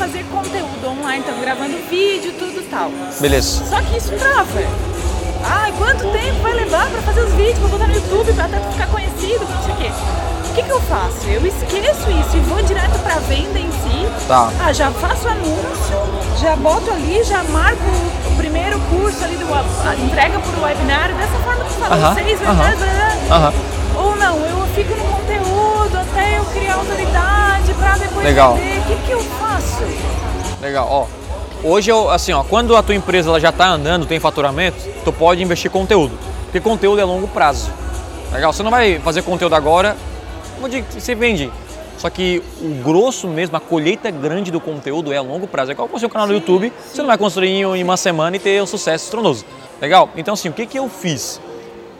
fazer conteúdo online, estamos gravando vídeo, tudo tal. Beleza. Só que isso trava. Ai, quanto tempo vai levar pra fazer os vídeos, pra botar no YouTube, pra até ficar conhecido, não sei o quê. O que, que eu faço? Eu esqueço isso e vou direto pra venda em si. Tá. Ah, já faço anúncio, já boto ali, já marco o primeiro curso ali, do, a entrega por webinário, dessa forma que você falou, Aham, seis aham. webinars, blá, blá, blá. Aham. Ou não, eu fico no conteúdo até eu criar autoridade pra depois Legal. O que, que eu faço? Legal, ó. Hoje, eu, assim, ó, quando a tua empresa ela já está andando, tem faturamento, tu pode investir conteúdo. Porque conteúdo é longo prazo. Legal? Você não vai fazer conteúdo agora, você vende. Só que o grosso mesmo, a colheita grande do conteúdo é a longo prazo. É igual construir um canal no YouTube, você não vai construir em uma semana e ter um sucesso estrondoso. Legal? Então, assim, o que, que eu fiz?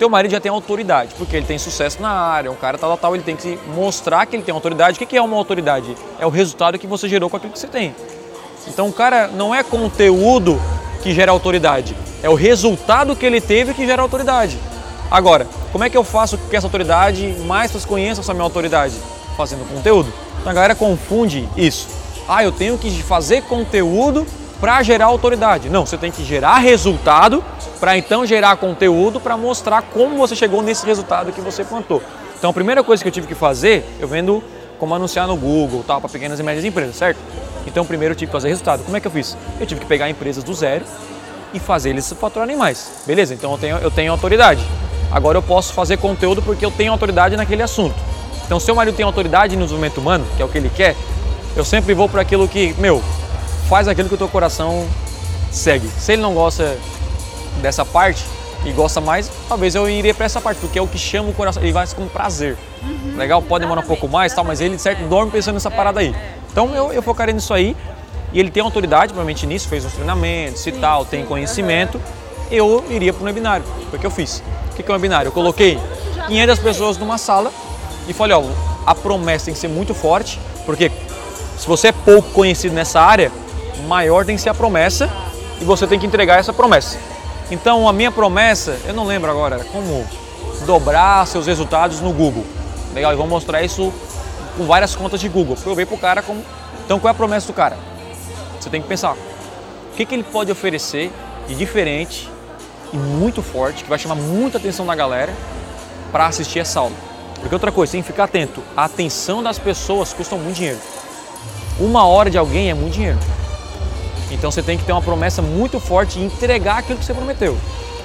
Teu marido já tem autoridade, porque ele tem sucesso na área, um cara tal, tal, ele tem que mostrar que ele tem autoridade. O que, é uma autoridade? É o resultado que você gerou com aquilo que você tem. Então o cara não é conteúdo que gera autoridade, é o resultado que ele teve que gera autoridade. Agora, como é que eu faço que essa autoridade mais pessoas conheçam essa minha autoridade? Fazendo conteúdo. Então a galera confunde isso. Ah, eu tenho que fazer conteúdo para gerar autoridade. Não, você tem que gerar resultado para então gerar conteúdo para mostrar como você chegou nesse resultado que você plantou. Então a primeira coisa que eu tive que fazer, eu vendo como anunciar no Google, tal, para pequenas e médias empresas, certo? Então primeiro eu tive que fazer resultado. Como é que eu fiz? Eu tive que pegar empresas do zero e fazer eles faturarem mais. Beleza? Então eu tenho, eu tenho autoridade. Agora eu posso fazer conteúdo porque eu tenho autoridade naquele assunto. Então se o marido tem autoridade no desenvolvimento humano, que é o que ele quer, eu sempre vou para aquilo que, meu, faz aquilo que o teu coração segue. Se ele não gosta dessa parte e gosta mais, talvez eu iria para essa parte, porque é o que chama o coração, ele vai com prazer. Legal? Pode demorar um pouco mais, tal, mas ele certo dorme pensando nessa parada aí. Então eu, eu focaria nisso aí. E ele tem autoridade, provavelmente nisso, fez uns treinamentos e tal, tem conhecimento. Eu iria para o webinário. Foi o que eu fiz. O que que é um webinário? Eu coloquei 500 pessoas numa sala e falei, ó, a promessa tem que ser muito forte, porque se você é pouco conhecido nessa área, maior tem que ser a promessa e você tem que entregar essa promessa. Então a minha promessa, eu não lembro agora, era como dobrar seus resultados no Google. Legal, e vou mostrar isso com várias contas de Google. Provei pro cara como. Então qual é a promessa do cara? Você tem que pensar. O que, que ele pode oferecer de diferente e muito forte, que vai chamar muita atenção da galera para assistir essa aula. Porque outra coisa, tem que ficar atento. A atenção das pessoas custa muito dinheiro. Uma hora de alguém é muito dinheiro. Então você tem que ter uma promessa muito forte e entregar aquilo que você prometeu.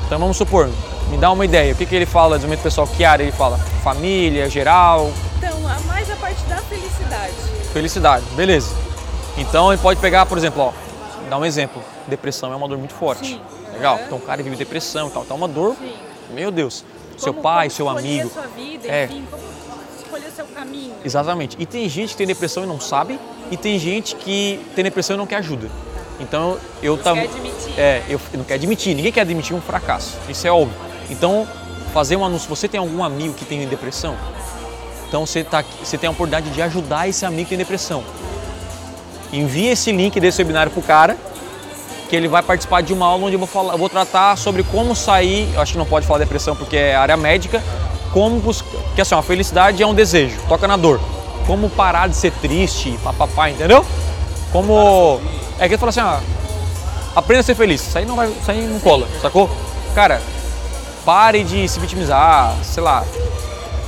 Então vamos supor, me dá uma ideia. O que, que ele fala, desenvolvimento pessoal, que área ele fala? Família, geral, Então, a mais a parte da felicidade. felicidade, beleza. Então ele pode pegar, por exemplo, ó, dar um exemplo. Depressão é uma dor muito forte. Sim. Legal? Então o cara vive depressão e tal. Então é uma dor, Sim. meu Deus. Seu Como- pai, como seu escolher amigo. a sua vida, É. enfim, como escolher seu caminho. Exatamente. E tem gente que tem depressão e não sabe, e tem gente que tem depressão e não quer ajuda. Então eu admitir. É, eu não quer admitir. Ninguém quer admitir um fracasso. Isso é óbvio. Então, fazer um anúncio. Você tem algum amigo que tem depressão? Então você, tá, você tem a oportunidade de ajudar esse amigo que tem depressão. Envie esse link desse webinário pro cara, que ele vai participar de uma aula onde eu vou, falar, eu vou tratar sobre como sair. Eu acho que não pode falar depressão porque é área médica. Como buscar. Porque assim, a felicidade é um desejo, toca na dor. Como parar de ser triste, papapá, entendeu? Como. É que ele fala assim, ó, aprenda a ser feliz. Isso aí não vai, isso aí não cola, sacou? Cara, pare de se vitimizar, sei lá,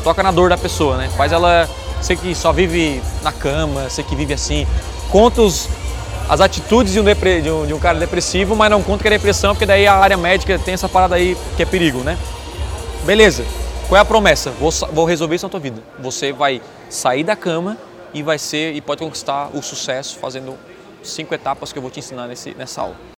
toca na dor da pessoa, né? Faz ela ser que só vive na cama, ser que vive assim. Conta os, as atitudes de um, depre- de, um, de um cara depressivo, mas não conta que é depressão, porque daí a área médica tem essa parada aí que é perigo, né? Beleza. Qual é a promessa? Vou, vou resolver isso na tua vida. Você vai sair da cama e vai ser e pode conquistar o sucesso fazendo cinco etapas que eu vou te ensinar nesse, nessa aula.